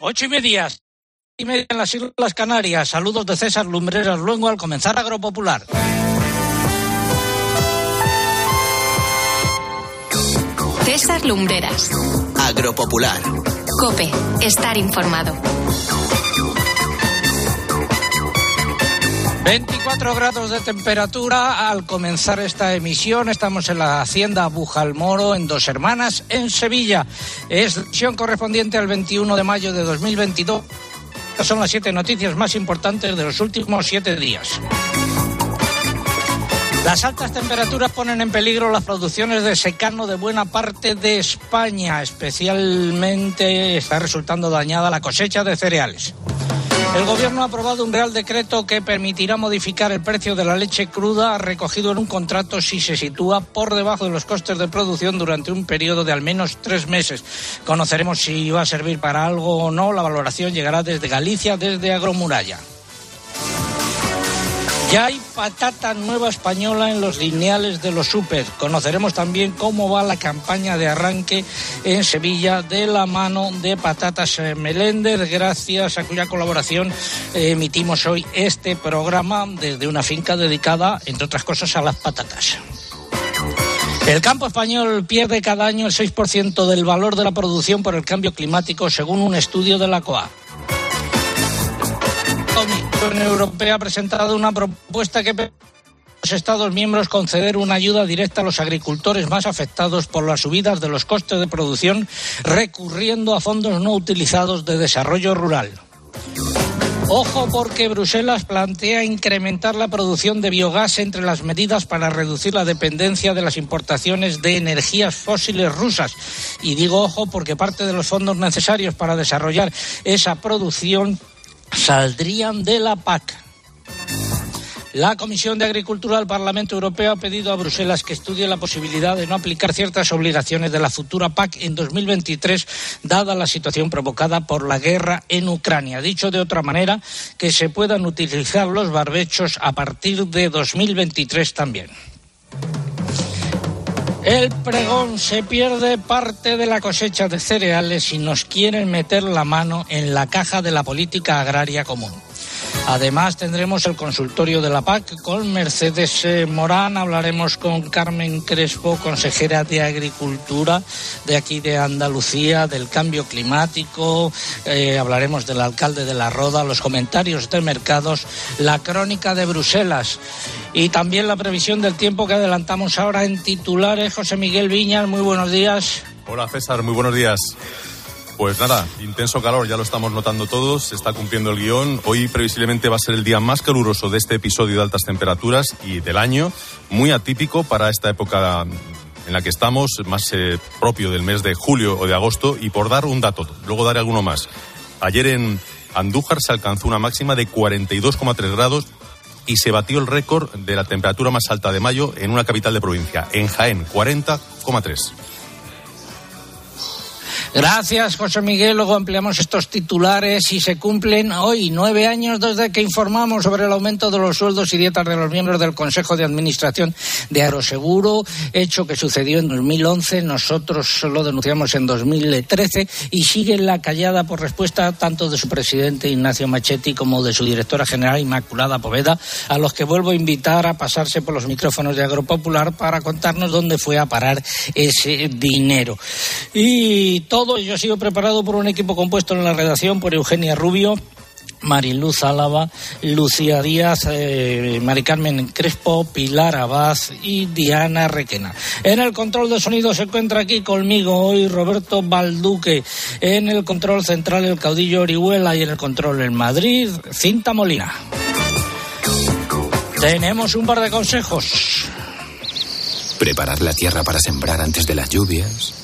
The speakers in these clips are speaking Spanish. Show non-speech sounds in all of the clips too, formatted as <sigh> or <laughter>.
Ocho y media. Y media en las Islas Canarias. Saludos de César Lumbreras luego al comenzar Agropopular. César Lumbreras. Agropopular. Cope. Estar informado. 24 grados de temperatura al comenzar esta emisión. Estamos en la Hacienda Bujalmoro, en Dos Hermanas, en Sevilla. Es sesión correspondiente al 21 de mayo de 2022. Estas son las siete noticias más importantes de los últimos siete días. Las altas temperaturas ponen en peligro las producciones de secano de buena parte de España. Especialmente está resultando dañada la cosecha de cereales. El Gobierno ha aprobado un Real Decreto que permitirá modificar el precio de la leche cruda recogido en un contrato si se sitúa por debajo de los costes de producción durante un periodo de al menos tres meses. Conoceremos si va a servir para algo o no. La valoración llegará desde Galicia, desde Agromuralla. Ya hay patata nueva española en los lineales de los super. Conoceremos también cómo va la campaña de arranque en Sevilla de la mano de Patatas Melender, gracias a cuya colaboración emitimos hoy este programa desde una finca dedicada, entre otras cosas, a las patatas. El campo español pierde cada año el 6% del valor de la producción por el cambio climático, según un estudio de la COA. Unión Europea ha presentado una propuesta que permite a los Estados miembros conceder una ayuda directa a los agricultores más afectados por las subidas de los costes de producción, recurriendo a fondos no utilizados de desarrollo rural. Ojo porque Bruselas plantea incrementar la producción de biogás entre las medidas para reducir la dependencia de las importaciones de energías fósiles rusas. Y digo ojo porque parte de los fondos necesarios para desarrollar esa producción saldrían de la PAC. La Comisión de Agricultura del Parlamento Europeo ha pedido a Bruselas que estudie la posibilidad de no aplicar ciertas obligaciones de la futura PAC en 2023, dada la situación provocada por la guerra en Ucrania. Dicho de otra manera, que se puedan utilizar los barbechos a partir de 2023 también. El pregón se pierde parte de la cosecha de cereales y nos quieren meter la mano en la caja de la política agraria común. Además tendremos el consultorio de la PAC con Mercedes eh, Morán, hablaremos con Carmen Crespo, consejera de Agricultura de aquí de Andalucía, del cambio climático, eh, hablaremos del alcalde de la Roda, los comentarios de mercados, la crónica de Bruselas y también la previsión del tiempo que adelantamos ahora en titulares. José Miguel Viñas, muy buenos días. Hola César, muy buenos días. Pues nada, intenso calor, ya lo estamos notando todos, se está cumpliendo el guion. Hoy previsiblemente va a ser el día más caluroso de este episodio de altas temperaturas y del año, muy atípico para esta época en la que estamos, más eh, propio del mes de julio o de agosto. Y por dar un dato, luego daré alguno más. Ayer en Andújar se alcanzó una máxima de 42,3 grados y se batió el récord de la temperatura más alta de mayo en una capital de provincia, en Jaén, 40,3. Gracias, José Miguel. Luego ampliamos estos titulares y se cumplen hoy nueve años desde que informamos sobre el aumento de los sueldos y dietas de los miembros del Consejo de Administración de Aeroseguro, hecho que sucedió en 2011. Nosotros lo denunciamos en 2013 y sigue la callada por respuesta tanto de su presidente Ignacio Machetti como de su directora general Inmaculada Poveda, a los que vuelvo a invitar a pasarse por los micrófonos de Agropopular para contarnos dónde fue a parar ese dinero. Y todo todo ha sido preparado por un equipo compuesto en la redacción por Eugenia Rubio, Mariluz Álava, Lucía Díaz, eh, Mari Carmen Crespo, Pilar Abad y Diana Requena. En el control de sonido se encuentra aquí conmigo hoy Roberto Balduque. En el control central el caudillo Orihuela y en el control en Madrid, Cinta Molina. Tenemos un par de consejos. Preparar la tierra para sembrar antes de las lluvias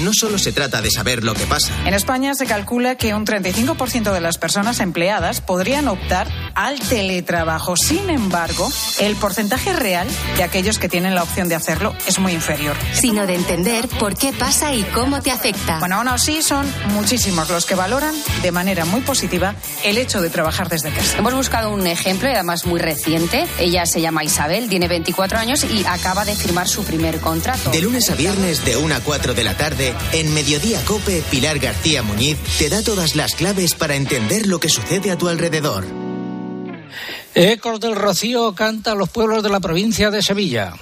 No solo se trata de saber lo que pasa. En España se calcula que un 35% de las personas empleadas podrían optar al teletrabajo. Sin embargo, el porcentaje real de aquellos que tienen la opción de hacerlo es muy inferior. Sino de entender por qué pasa y cómo te afecta. Bueno, aún así son muchísimos los que valoran de manera muy positiva el hecho de trabajar desde casa. Hemos buscado un ejemplo, y además muy reciente. Ella se llama Isabel, tiene 24 años y acaba de firmar su primer contrato. De lunes a viernes de 1 a 4 de la tarde, en Mediodía Cope, Pilar García Muñiz te da todas las claves para entender lo que sucede a tu alrededor. Ecos del Rocío canta a los pueblos de la provincia de Sevilla.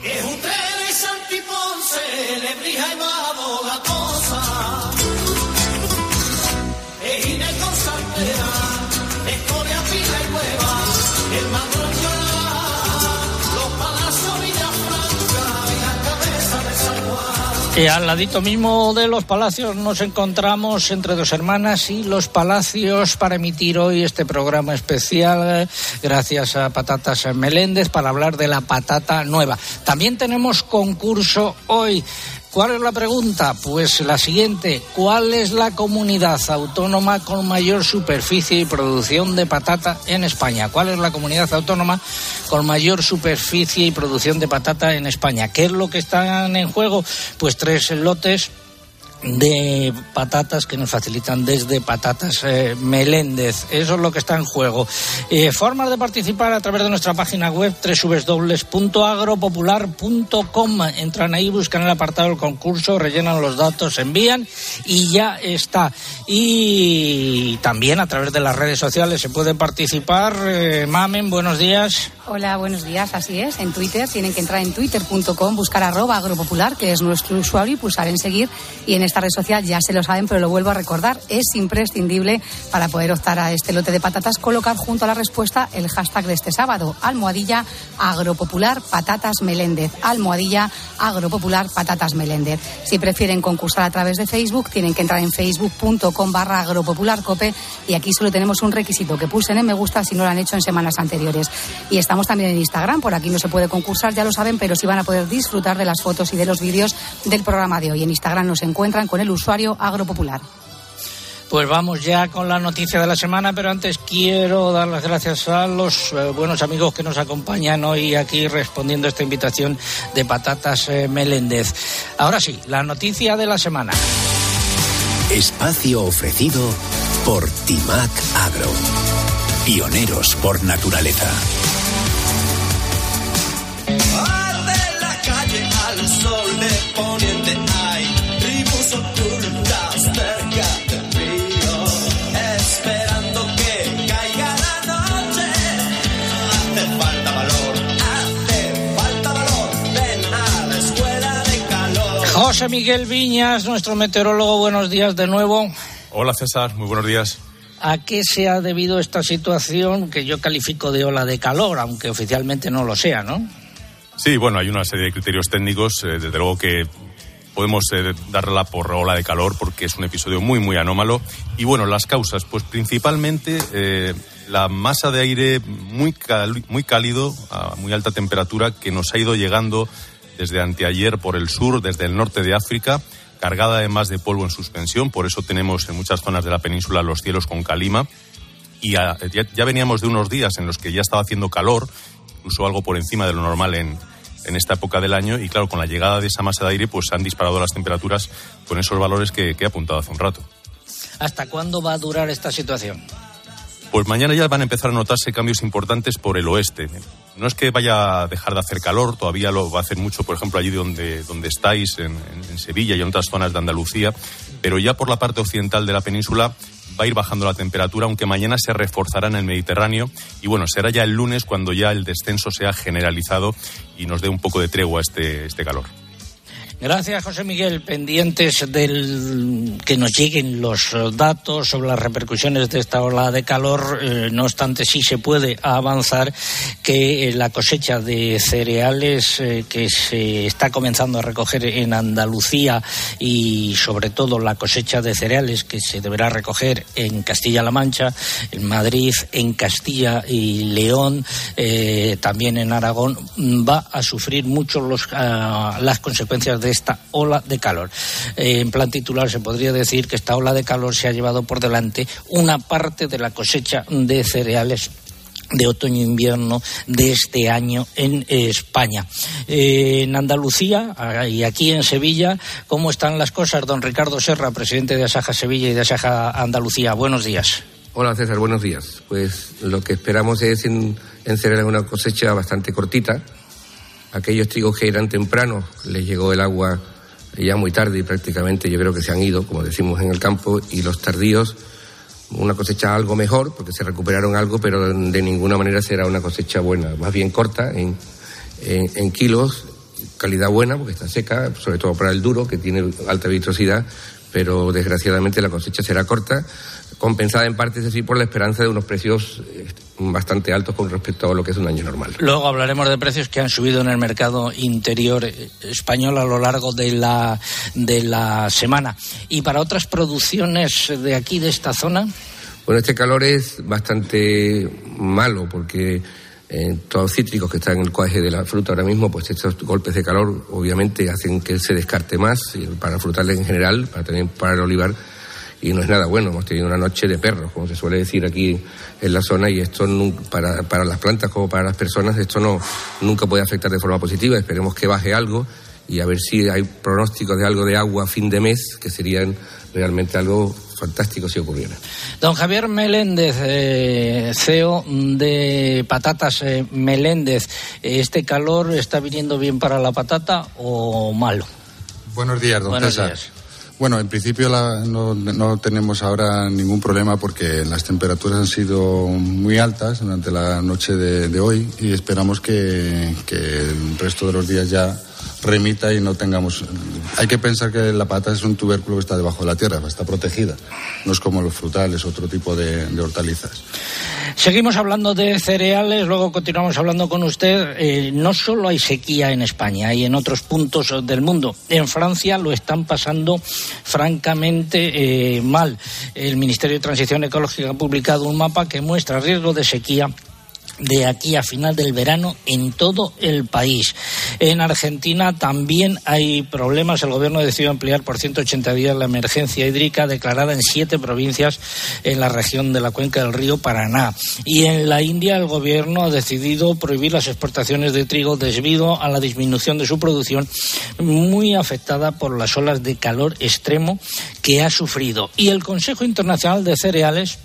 Y al ladito mismo de los palacios nos encontramos entre dos hermanas y los palacios para emitir hoy este programa especial gracias a Patatas Meléndez para hablar de la patata nueva. También tenemos concurso hoy. ¿Cuál es la pregunta? Pues la siguiente. ¿Cuál es la comunidad autónoma con mayor superficie y producción de patata en España? ¿Cuál es la comunidad autónoma con mayor superficie y producción de patata en España? ¿Qué es lo que están en juego? Pues tres lotes de patatas que nos facilitan desde Patatas eh, Meléndez. Eso es lo que está en juego. Eh, formas de participar a través de nuestra página web www.agropopular.com. Entran ahí, buscan el apartado del concurso, rellenan los datos, envían y ya está. Y también a través de las redes sociales se puede participar. Eh, Mamen, buenos días. Hola, buenos días, así es. En Twitter tienen que entrar en twitter.com, buscar arroba agropopular, que es nuestro usuario, y pulsar en seguir. Y en esta red social ya se lo saben, pero lo vuelvo a recordar, es imprescindible para poder optar a este lote de patatas colocar junto a la respuesta el hashtag de este sábado, almohadilla agropopular patatas meléndez, almohadilla agropopular patatas meléndez. Si prefieren concursar a través de Facebook, tienen que entrar en facebook.com barra agropopularcope y aquí solo tenemos un requisito, que pulsen en me gusta si no lo han hecho en semanas anteriores. Y estamos también en Instagram, por aquí no se puede concursar, ya lo saben, pero sí van a poder disfrutar de las fotos y de los vídeos del programa de hoy. En Instagram nos encuentran con el usuario agropopular. Pues vamos ya con la noticia de la semana, pero antes quiero dar las gracias a los eh, buenos amigos que nos acompañan hoy aquí respondiendo a esta invitación de Patatas eh, Meléndez. Ahora sí, la noticia de la semana. Espacio ofrecido por Timac Agro. Pioneros por naturaleza. Miguel Viñas, nuestro meteorólogo, buenos días de nuevo. Hola César, muy buenos días. ¿A qué se ha debido esta situación que yo califico de ola de calor, aunque oficialmente no lo sea, ¿no? Sí, bueno, hay una serie de criterios técnicos, eh, desde luego que podemos eh, darla por ola de calor porque es un episodio muy, muy anómalo. Y bueno, las causas, pues principalmente eh, la masa de aire muy, muy cálido, a muy alta temperatura, que nos ha ido llegando desde anteayer por el sur, desde el norte de África, cargada además de polvo en suspensión, por eso tenemos en muchas zonas de la península los cielos con calima. Y ya, ya veníamos de unos días en los que ya estaba haciendo calor, incluso algo por encima de lo normal en, en esta época del año. Y claro, con la llegada de esa masa de aire, pues se han disparado las temperaturas con esos valores que, que he apuntado hace un rato. ¿Hasta cuándo va a durar esta situación? Pues mañana ya van a empezar a notarse cambios importantes por el oeste. No es que vaya a dejar de hacer calor, todavía lo va a hacer mucho, por ejemplo, allí donde, donde estáis, en, Sevilla y en otras zonas de Andalucía, pero ya por la parte occidental de la península va a ir bajando la temperatura, aunque mañana se reforzará en el Mediterráneo y bueno, será ya el lunes cuando ya el descenso sea generalizado y nos dé un poco de tregua este, este calor. Gracias, José Miguel. Pendientes del que nos lleguen los datos sobre las repercusiones de esta ola de calor. Eh, no obstante, sí se puede avanzar que eh, la cosecha de cereales eh, que se está comenzando a recoger en Andalucía y sobre todo la cosecha de cereales que se deberá recoger en Castilla-La Mancha, en Madrid, en Castilla y León, también en Aragón, va a sufrir mucho los, ah, las consecuencias de de esta ola de calor. Eh, en plan titular se podría decir que esta ola de calor se ha llevado por delante una parte de la cosecha de cereales de otoño-invierno de este año en España. Eh, en Andalucía y aquí en Sevilla, ¿cómo están las cosas? Don Ricardo Serra, presidente de Asaja Sevilla y de Asaja Andalucía. Buenos días. Hola César, buenos días. Pues lo que esperamos es en, en una cosecha bastante cortita. Aquellos trigos que eran tempranos, les llegó el agua ya muy tarde y prácticamente yo creo que se han ido, como decimos en el campo, y los tardíos una cosecha algo mejor, porque se recuperaron algo, pero de ninguna manera será una cosecha buena, más bien corta en, en, kilos, calidad buena, porque está seca, sobre todo para el duro, que tiene alta viscosidad, pero desgraciadamente la cosecha será corta, compensada en parte, es decir, por la esperanza de unos precios eh, bastante altos con respecto a lo que es un año normal. Luego hablaremos de precios que han subido en el mercado interior eh, español a lo largo de la, de la semana. ¿Y para otras producciones de aquí, de esta zona? Bueno, este calor es bastante malo porque eh, todos los cítricos que están en el cuaje de la fruta ahora mismo, pues estos golpes de calor obviamente hacen que se descarte más para frutales en general, para también para el olivar y no es nada bueno. Hemos tenido una noche de perros, como se suele decir aquí en la zona, y esto para, para las plantas como para las personas, esto no nunca puede afectar de forma positiva. Esperemos que baje algo y a ver si hay pronósticos de algo de agua a fin de mes, que serían realmente algo fantástico si ocurriera. Don Javier Meléndez, eh, CEO de Patatas eh, Meléndez, ¿este calor está viniendo bien para la patata o malo? Buenos días, don César. Bueno, en principio no, tenemos ahora ningún problema porque las temperaturas han sido muy altas durante la noche de, hoy y esperamos que, que, el resto de los días ya remita y no tengamos. Hay que pensar que la patata es un tubérculo que está debajo de la tierra, está protegida. No es como los frutales, otro tipo de, hortalizas. Seguimos hablando de cereales, luego continuamos hablando con usted. Eh, no solo hay sequía en España, hay en otros puntos del mundo. En Francia lo están pasando francamente eh, mal. El Ministerio de Transición Ecológica ha publicado un mapa que muestra riesgo de sequía de aquí a final del verano en todo el país. En Argentina también hay problemas. El gobierno decidió ampliar por 180 días la emergencia hídrica declarada en siete provincias en la región de la cuenca del río Paraná. Y en la India el gobierno ha decidido prohibir las exportaciones de trigo debido a la disminución de su producción muy afectada por las olas de calor extremo que ha sufrido. Y el Consejo Internacional de Cereales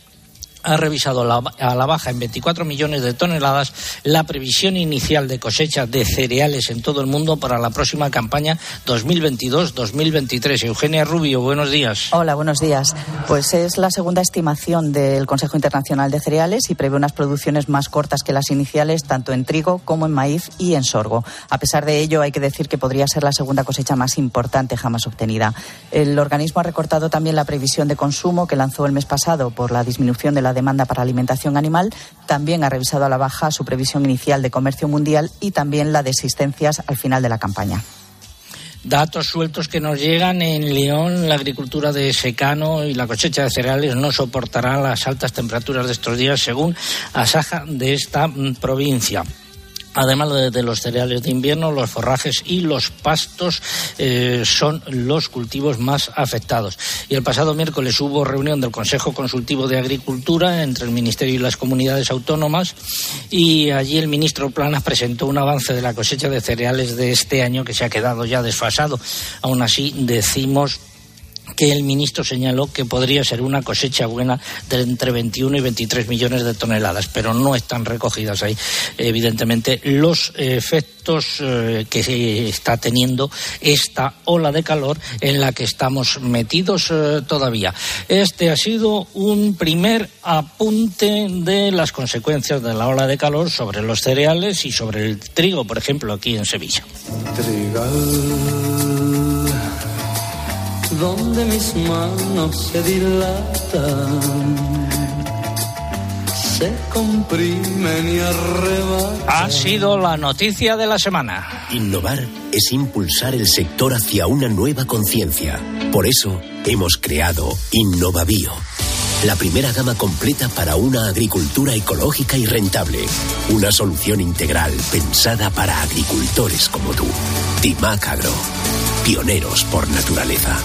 ha revisado a la baja en 24 millones de toneladas la previsión inicial de cosecha de cereales en todo el mundo para la próxima campaña 2022-2023. Eugenia Rubio, buenos días. Hola, buenos días. Pues es la segunda estimación del Consejo Internacional de Cereales y prevé unas producciones más cortas que las iniciales, tanto en trigo como en maíz y en sorgo. A pesar de ello, hay que decir que podría ser la segunda cosecha más importante jamás obtenida. El organismo ha recortado también la previsión de consumo que lanzó el mes pasado por la disminución de la demanda para alimentación animal, también ha revisado a la baja su previsión inicial de comercio mundial y también la de existencias al final de la campaña. Datos sueltos que nos llegan en León, la agricultura de secano y la cosecha de cereales no soportará las altas temperaturas de estos días, según Asaja de esta mm, provincia. Además de, los cereales de invierno, los forrajes y los pastos eh, son los cultivos más afectados. Y el pasado miércoles hubo reunión del Consejo Consultivo de Agricultura entre el Ministerio y las comunidades autónomas y allí el ministro Planas presentó un avance de la cosecha de cereales de este año que se ha quedado ya desfasado. Aún así, decimos que el ministro señaló que podría ser una cosecha buena de entre 21 y 23 millones de toneladas, pero no están recogidas ahí, evidentemente, los efectos eh, que está teniendo esta ola de calor en la que estamos metidos eh, todavía. Este ha sido un primer apunte de las consecuencias de la ola de calor sobre los cereales y sobre el trigo, por ejemplo, aquí en Sevilla donde mis manos se dilatan, se comprimen y arrebatan. Ha sido la noticia de la semana. Innovar es impulsar el sector hacia una nueva conciencia. Por eso hemos creado Innovavío la primera gama completa para una agricultura ecológica y rentable. Una solución integral pensada para agricultores como tú. Timac Agro. pioneros por naturaleza.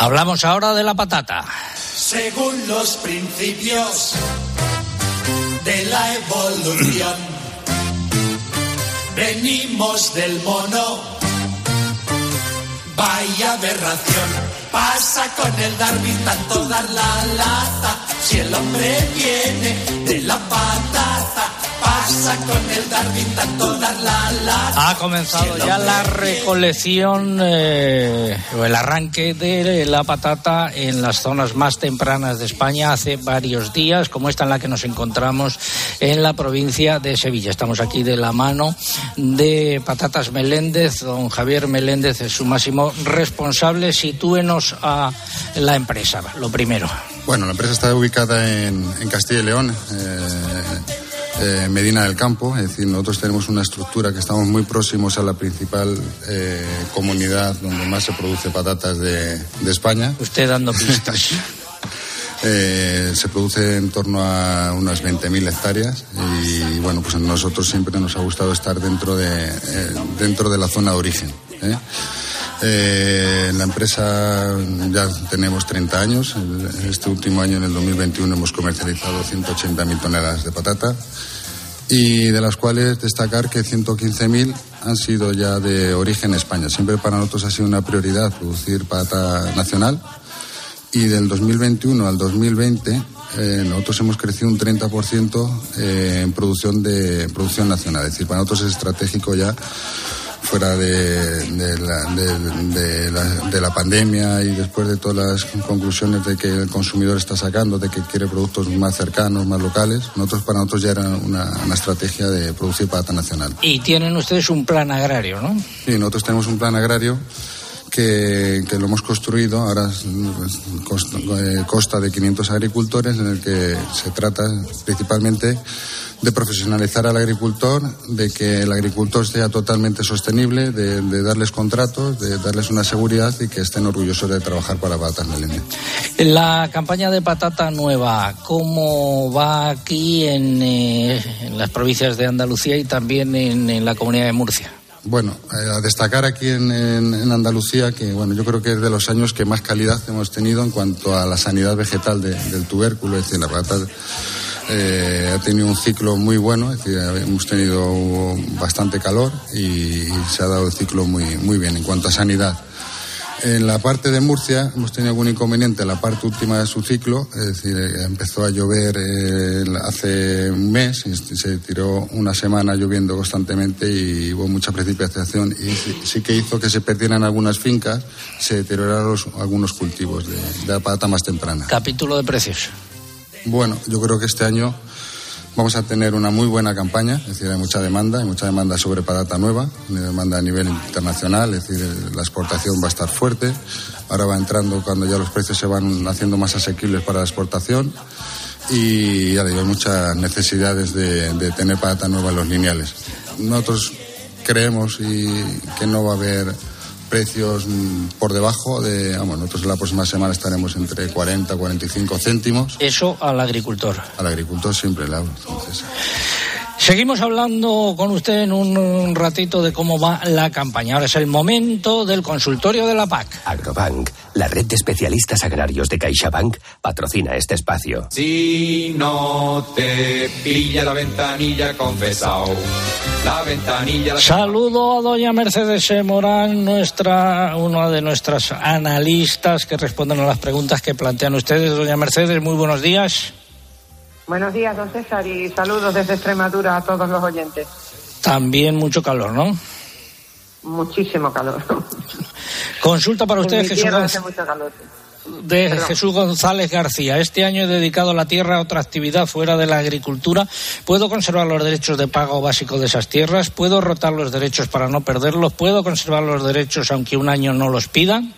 Hablamos ahora de la patata. Según los principios de la evolución, venimos del mono. Vaya aberración, pasa con el Darwin tanto dar la lata. Si el hombre viene de la patata, pasa con el Darwin tanto dar la lata. Ha comenzado ya la recolección eh, o el arranque de la patata en las zonas más tempranas de España hace varios días, como esta en la que nos encontramos en la provincia de Sevilla. Estamos aquí de la mano de Patatas Meléndez. Don Javier Meléndez es su máximo responsable. Sitúenos a la empresa, lo primero. Bueno, la empresa está ubicada en, en Castilla y León. eh, eh, Medina del Campo, es decir, nosotros tenemos una estructura que estamos muy próximos a la principal eh, comunidad donde más se produce patatas de, de España. Usted dando pistas. <laughs> Eh, se produce en torno a unas 20.000 hectáreas y bueno, pues a nosotros siempre nos ha gustado estar dentro de, dentro de la zona de origen. ¿Eh? En la empresa ya tenemos 30 años. Este último año, en el 2021, hemos comercializado 180.000 toneladas de patata y de las cuales destacar que 115.000 han sido ya de origen España. Siempre para nosotros ha sido una prioridad producir patata nacional y del 2021 al 2020 eh, nosotros hemos crecido un 30% eh, en producción de producción nacional. Es decir, para nosotros es estratégico ya fuera de, de la, de- la, de la pandemia y después de todas las conclusiones de que el consumidor está sacando, de que quiere productos más cercanos, más locales, nosotros para nosotros ya era una, una estrategia de producir patata nacional. Y tienen ustedes un plan agrario, ¿no? Sí, nosotros tenemos un plan agrario que, lo hemos construido, ahora costa, eh, consta de 500 agricultores en el que se trata principalmente de profesionalizar al agricultor, de que el agricultor sea totalmente sostenible, de, darles contratos, de darles una seguridad y que estén orgullosos de trabajar para Patas Meléndez. La campaña de patata nueva, ¿cómo va aquí en, eh, las provincias de Andalucía y también en la comunidad de Murcia? Bueno, eh, a destacar aquí en, en- Andalucía que bueno, yo creo que es de los años que más calidad hemos tenido en cuanto a la sanidad vegetal de- del tubérculo, es decir, la patata eh, ha tenido un ciclo muy bueno, es decir, hemos tenido bastante calor y, y se ha dado el ciclo muy, muy bien en cuanto a sanidad. En la parte de Murcia hemos tenido algún inconveniente en la parte última de su ciclo, es decir, eh, empezó a llover eh, hace un mes, y se tiró una semana lloviendo constantemente y hubo mucha precipitación y sí, sí que hizo que se perdieran algunas fincas, se deterioraron los- algunos cultivos de, de la patata más temprana. Capítulo de precios. Bueno, yo creo que este año vamos a tener una muy buena campaña, es decir, hay mucha demanda, hay mucha demanda sobre patata nueva, demanda a nivel internacional, es decir, la exportación va a estar fuerte. Ahora va entrando cuando ya los precios se van haciendo más asequibles para la exportación y ya digo, hay muchas necesidades de, de tener patata nueva en los lineales. Nosotros creemos y que no va a haber precios mm, por debajo de, vamos, nosotros la próxima semana estaremos entre 40 y 45 céntimos. Eso al agricultor. Al agricultor siempre le hablo. Entonces, Seguimos hablando con usted en un, un ratito de cómo va la campaña. Ahora es el momento del consultorio de la PAC. Agrobank, la red de especialistas agrarios de CaixaBank, patrocina este espacio. Si no te pilla la ventanilla confesao, la ventanilla... la- Saludo a doña Mercedes E. Morán, nuestra, una de nuestras analistas que responden a las preguntas que plantean ustedes. Doña Mercedes, muy buenos días. Buenos días, don César, y saludos desde Extremadura a todos los oyentes. También mucho calor, ¿no? Muchísimo calor. Consulta para usted, en mi Jesús, hace mucho calor. De Perdón. Jesús González García. Este año he dedicado la tierra a otra actividad fuera de la agricultura. ¿Puedo conservar los derechos de pago básico de esas tierras? ¿Puedo rotar los derechos para no perderlos? ¿Puedo conservar los derechos aunque un año no los pidan?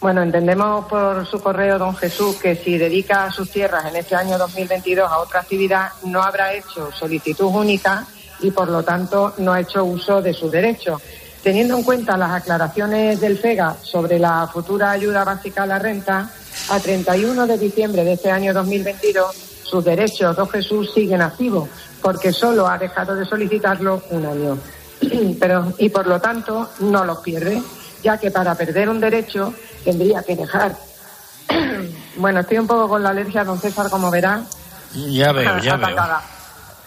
Bueno, entendemos por su correo, don Jesús, que si dedica sus tierras en este año 2022 a otra actividad, no habrá hecho solicitud única y, por lo tanto, no ha hecho uso de sus derechos. Teniendo en cuenta las aclaraciones del FEGA sobre la futura ayuda básica a la renta, a 31 de diciembre de este año 2022, sus derechos, don Jesús, siguen activos, porque solo ha dejado de solicitarlo un año. <clears throat> Perdón, y por lo tanto no los pierde, ya que para perder un derecho tendría que dejar. <clears throat> bueno, estoy un poco con la alergia, don César, como verá. Ya veo, <laughs> ya veo.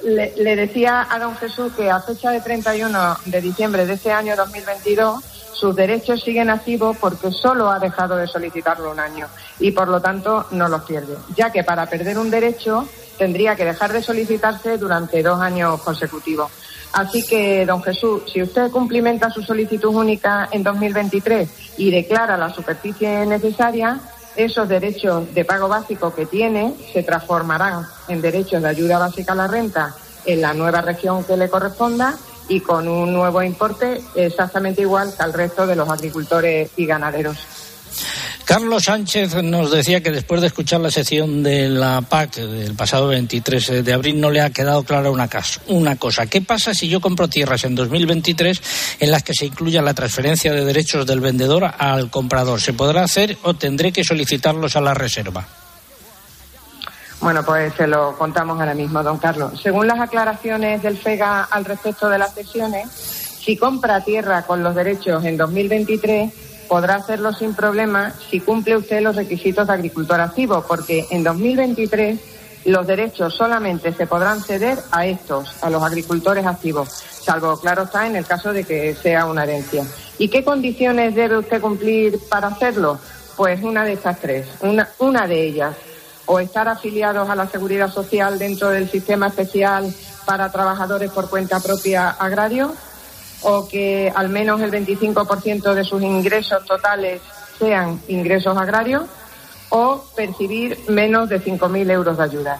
Le, le, decía a don Jesús que a fecha de 31 de diciembre de este año 2022 sus derechos siguen activos porque solo ha dejado de solicitarlo un año y por lo tanto no los pierde, ya que para perder un derecho tendría que dejar de solicitarse durante dos años consecutivos. Así que, don Jesús, si usted cumplimenta su solicitud única en 2023 y declara la superficie necesaria, esos derechos de pago básico que tiene se transformarán en derechos de ayuda básica a la renta en la nueva región que le corresponda y con un nuevo importe exactamente igual que al resto de los agricultores y ganaderos. Carlos Sánchez nos decía que después de escuchar la sección de la PAC del pasado 23 de abril no le ha quedado clara una, una cosa. ¿Qué pasa si yo compro tierras en 2023 en las que se incluya la transferencia de derechos del vendedor al comprador? ¿Se podrá hacer o tendré que solicitarlos a la reserva? Bueno, pues se lo contamos ahora mismo, don Carlos. Según las aclaraciones del FEGA al respecto de las sesiones, si compra tierra con los derechos en 2023, podrá hacerlo sin problema si cumple usted los requisitos de agricultor activo, porque en 2023 los derechos solamente se podrán ceder a estos, a los agricultores activos, salvo, claro está, en el caso de que sea una herencia. ¿Y qué condiciones debe usted cumplir para hacerlo? Pues una de estas tres. Una, una de ellas, o estar afiliados a la seguridad social dentro del sistema especial para trabajadores por cuenta propia agrario o que al menos el 25% de sus ingresos totales sean ingresos agrarios o percibir menos de 5.000 euros de ayuda.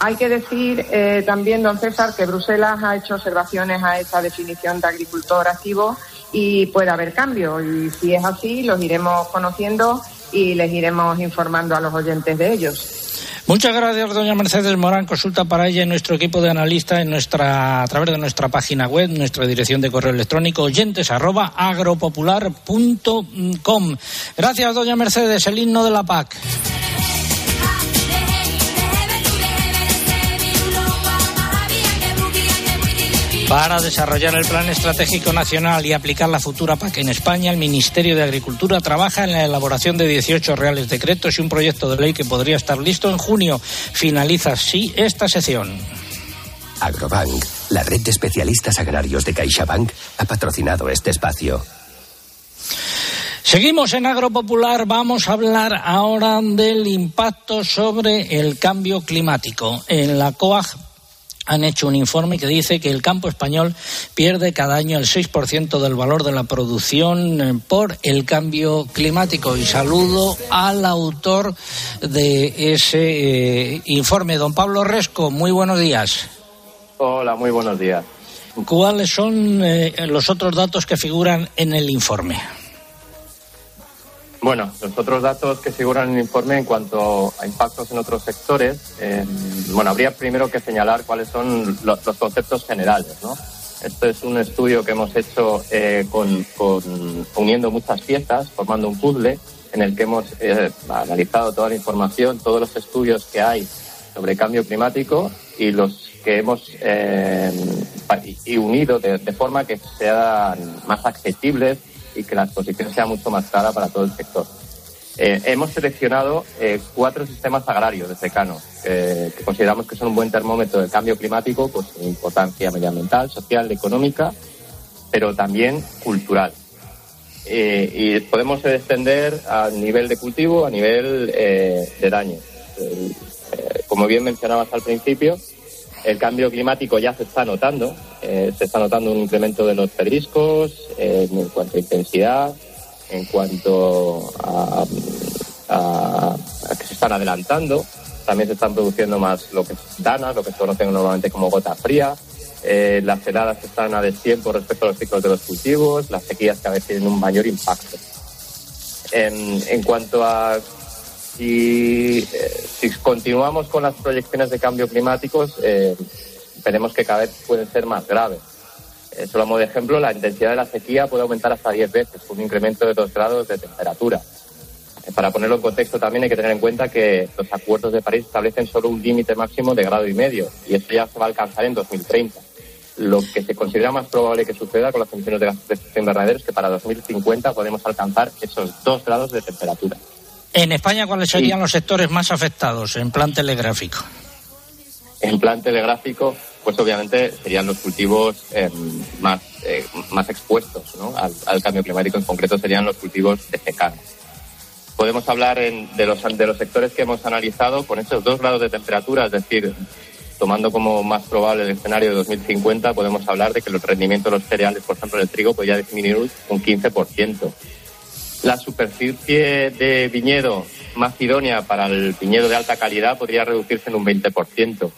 Hay que decir eh, también, don César, que Bruselas ha hecho observaciones a esta definición de agricultor activo y puede haber cambio. Y si es así, los iremos conociendo y les iremos informando a los oyentes de ellos. Muchas gracias, doña Mercedes Morán. Consulta para ella en nuestro equipo de analistas en nuestra, a través de nuestra página web, nuestra dirección de correo electrónico oyentes arroba agropopular.com. Gracias, doña Mercedes. El himno de la PAC. Para desarrollar el Plan Estratégico Nacional y aplicar la futura PAC en España, el Ministerio de Agricultura trabaja en la elaboración de 18 reales decretos y un proyecto de ley que podría estar listo en junio. Finaliza así esta sesión. Agrobank, la red de especialistas agrarios de CaixaBank, ha patrocinado este espacio. Seguimos en Agropopular. Vamos a hablar ahora del impacto sobre el cambio climático. En la COAG han hecho un informe que dice que el campo español pierde cada año el 6% del valor de la producción eh, por el cambio climático. Y saludo al autor de ese eh, informe, don Pablo Resco. Muy buenos días. Hola, muy buenos días. ¿Cuáles son eh, los otros datos que figuran en el informe? Bueno, los otros datos que figuran en el informe en cuanto a impactos en otros sectores, eh, bueno, habría primero que señalar cuáles son los, conceptos generales, ¿no? Esto es un estudio que hemos hecho eh, con, uniendo muchas piezas, formando un puzzle en el que hemos eh, analizado toda la información, todos los estudios que hay sobre cambio climático y los que hemos y unido de, de forma que sean más accesibles y que la exposición sea mucho más clara para todo el sector. Eh, hemos seleccionado eh, cuatro sistemas agrarios de secano que consideramos que son un buen termómetro del cambio climático, pues importancia medioambiental, social, económica, pero también cultural. Eh, y podemos extender a nivel de cultivo, a nivel de daño. como bien mencionabas al principio, el cambio climático ya se está notando, eh, se está notando un incremento de los pedriscos eh, en cuanto a intensidad, en cuanto a, que se están adelantando, también se están produciendo más lo que es danas, lo que se conocen normalmente como gota fría, eh, las heladas están a destiempo respecto a los ciclos de los cultivos, las sequías cada vez tienen un mayor impacto. En, cuanto a si, continuamos con las proyecciones de cambio climáticos, eh, veremos que cada vez pueden ser más graves. Eh, solo modo de ejemplo, la intensidad de la sequía puede aumentar hasta 10 veces, un incremento de 2 grados de temperatura. Eh, para ponerlo en contexto también hay que tener en cuenta que los acuerdos de París establecen solo un límite máximo de grado y medio, y esto ya se va a alcanzar en 2030. lo que se considera más probable que suceda con las emisiones de gases de efecto invernadero es que para 2050 podemos alcanzar esos dos grados de temperatura. En España, ¿cuáles serían los sectores más afectados en plan telegráfico? En plan telegráfico, pues obviamente serían los cultivos eh, más, eh, más expuestos al, cambio climático, en concreto serían los cultivos de secano podemos hablar de, los, de los sectores que hemos analizado con esos dos grados de temperatura, es decir, tomando como más probable el escenario de 2050, podemos hablar de que los rendimientos de los cereales, por ejemplo, el trigo, podría disminuir un 15%. La superficie de viñedo más idónea para el viñedo de alta calidad podría reducirse en un 20%.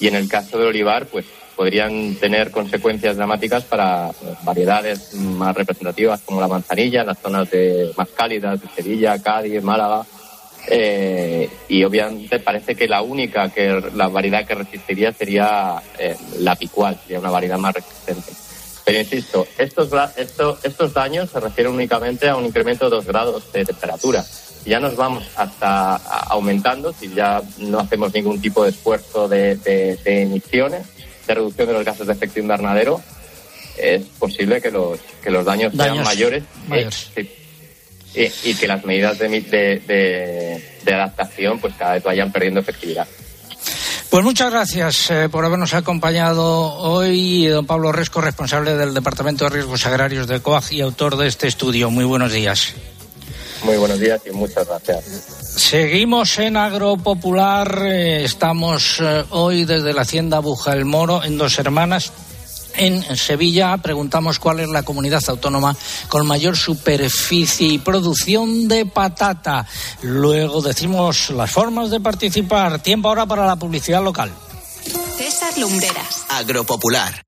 Y en el caso del olivar, pues podrían tener consecuencias dramáticas para variedades más representativas como la manzanilla, las zonas de, más cálidas de Sevilla, Cádiz, Málaga. Eh, y obviamente parece que la única que la variedad que resistiría sería eh, la picual, sería una variedad más resistente. Pero insisto, estos, estos, estos daños se refieren únicamente a un incremento de dos grados de temperatura. Ya nos vamos hasta aumentando si ya no hacemos ningún tipo de esfuerzo de, de, de emisiones de reducción de los gases de efecto invernadero, es posible que los, que los daños, sean mayores, eh, y, que las medidas de, de, de, adaptación pues cada vez vayan perdiendo efectividad. Pues muchas gracias eh, por habernos acompañado hoy, don Pablo Resco, responsable del Departamento de Riesgos Agrarios de COAG y autor de este estudio. Muy buenos días. Muy buenos días y muchas gracias. Seguimos en Agropopular. Eh, estamos eh, hoy desde la Hacienda Buja el Moro en Dos Hermanas. En Sevilla preguntamos cuál es la comunidad autónoma con mayor superficie y producción de patata. Luego decimos las formas de participar. Tiempo ahora para la publicidad local. César Lumbreras. Agropopular.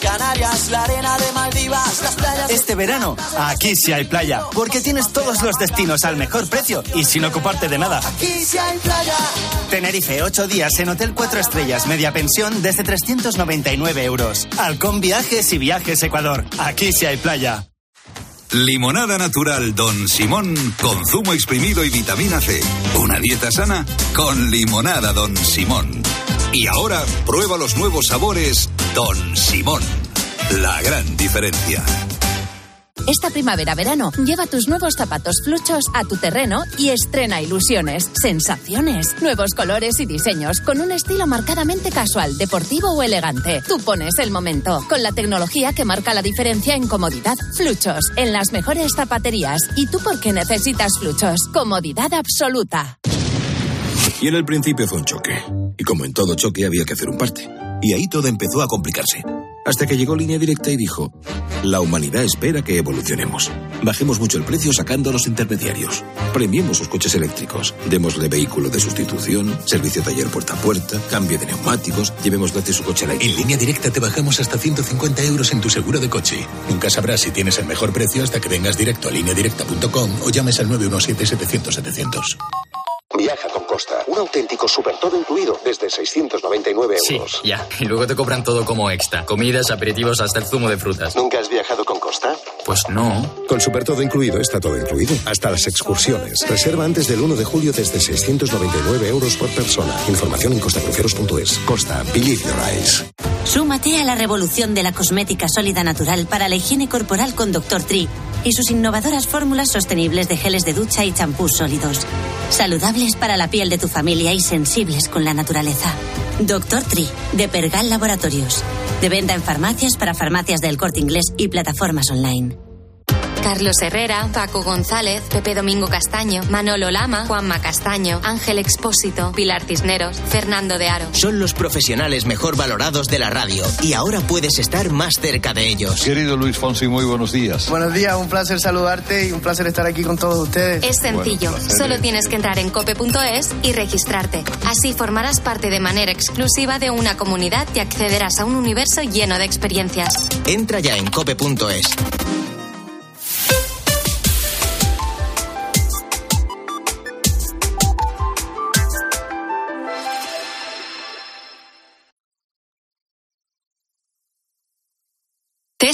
Canarias, la arena de Maldivas, las playas. Este verano, aquí sí hay playa, porque tienes todos los destinos al mejor precio y sin ocuparte de nada. Aquí sí hay playa. Tenerife, ocho días en Hotel Cuatro Estrellas, media pensión desde 399 euros. Halcón Viajes y Viajes Ecuador. Aquí sí hay playa. Limonada natural Don Simón con zumo exprimido y vitamina C. Una dieta sana con limonada Don Simón. Y ahora prueba los nuevos sabores Don Simón. La gran diferencia. Esta primavera-verano, lleva tus nuevos zapatos fluchos a tu terreno y estrena ilusiones, sensaciones, nuevos colores y diseños con un estilo marcadamente casual, deportivo o elegante. Tú pones el momento con la tecnología que marca la diferencia en comodidad. Fluchos, en las mejores zapaterías. ¿Y tú por qué necesitas fluchos? Comodidad absoluta. Y en el principio fue un choque. Y como en todo choque había que hacer un parte. Y ahí todo empezó a complicarse. Hasta que llegó Línea Directa y dijo, la humanidad espera que evolucionemos. Bajemos mucho el precio sacando a los intermediarios. Premiemos sus coches eléctricos. Démosle vehículo de sustitución, servicio taller puerta a puerta, cambio de neumáticos, llevemos gratis su coche a la... En Línea Directa te bajamos hasta 150 euros en tu seguro de coche. Nunca sabrás si tienes el mejor precio hasta que vengas directo a lineadirecta.com o llames al 917-700-700. Viaja con Costa. Un auténtico super todo incluido desde 699 euros. Sí, ya. Y luego te cobran todo como extra. Comidas, aperitivos, hasta el zumo de frutas. ¿Nunca has viajado con Costa? Pues no. Con super todo incluido está todo incluido. Hasta las excursiones. Reserva antes del 1 de julio desde 699 euros por persona. Información en costacruceros.es. Costa. Believe your eyes. Súmate a la revolución de la cosmética sólida natural para la higiene corporal con Dr. Tree y sus innovadoras fórmulas sostenibles de geles de ducha y champús sólidos. Saludables para la piel de tu familia y sensibles con la naturaleza. Dr. Tree, de Pergal Laboratorios. De venta en farmacias para farmacias del corte inglés y plataformas online. Carlos Herrera, Paco González, Pepe Domingo Castaño, Manolo Lama, Juanma Castaño, Ángel Expósito, Pilar Cisneros, Fernando de Aro. Son los profesionales mejor valorados de la radio y ahora puedes estar más cerca de ellos. Querido Luis Fonsi, muy buenos días. Buenos días, un placer saludarte y un placer estar aquí con todos ustedes. Es sencillo, solo tienes que entrar en cope.es y registrarte. Así formarás parte de manera exclusiva de una comunidad y accederás a un universo lleno de experiencias. Entra ya en cope.es.